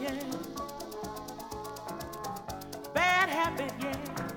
yeah. Bad habit, yeah.